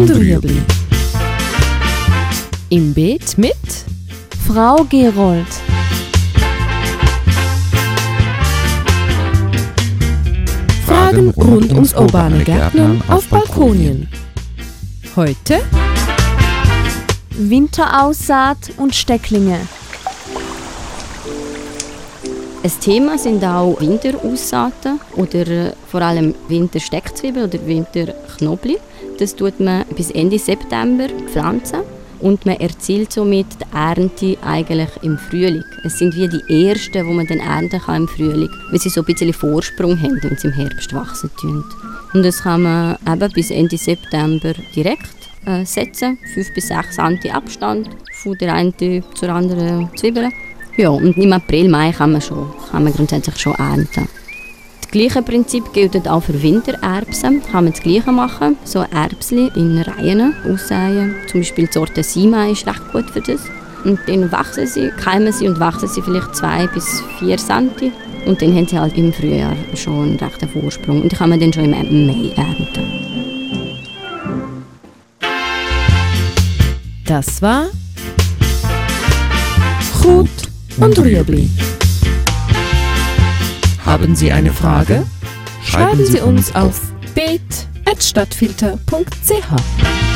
und Rüebli. Im Beet mit Frau Gerold. Fragen rund ums urbane Gärtnern auf Balkonien. Heute Winteraussaat und Stecklinge. Ein Thema sind auch Winteraussaten oder äh, vor allem Wintersteckzwiebeln oder Winterknobli. Das tut man bis Ende September pflanzen und man erzielt somit die Ernte eigentlich im Frühling. Es sind wie die ersten, die man dann ernten kann im Frühling, weil sie so ein bisschen Vorsprung haben, wenn sie im Herbst wachsen tun. Und das kann man eben bis Ende September direkt äh, setzen, 5 bis 6 cm Abstand von der einen zur anderen Zwiebel. Ja, und im April, Mai kann man, schon, kann man grundsätzlich schon ernten. Gleiche Prinzip gilt auch für Wintererbsen. Kann man das Gleiche machen. So Erbsen in Reihen aussäen. Zum Beispiel die Sorte Sima ist recht gut für das. Und dann wachsen sie, keimen sie und wachsen sie vielleicht 2 bis 4 cm. Und dann haben sie halt im Frühjahr schon einen rechten Vorsprung. Und die kann man dann schon im Mai ernten. Das war Gut und Rüebli. Haben Sie eine Frage? Schreiben Sie uns auf beet.stadtfilter.ch.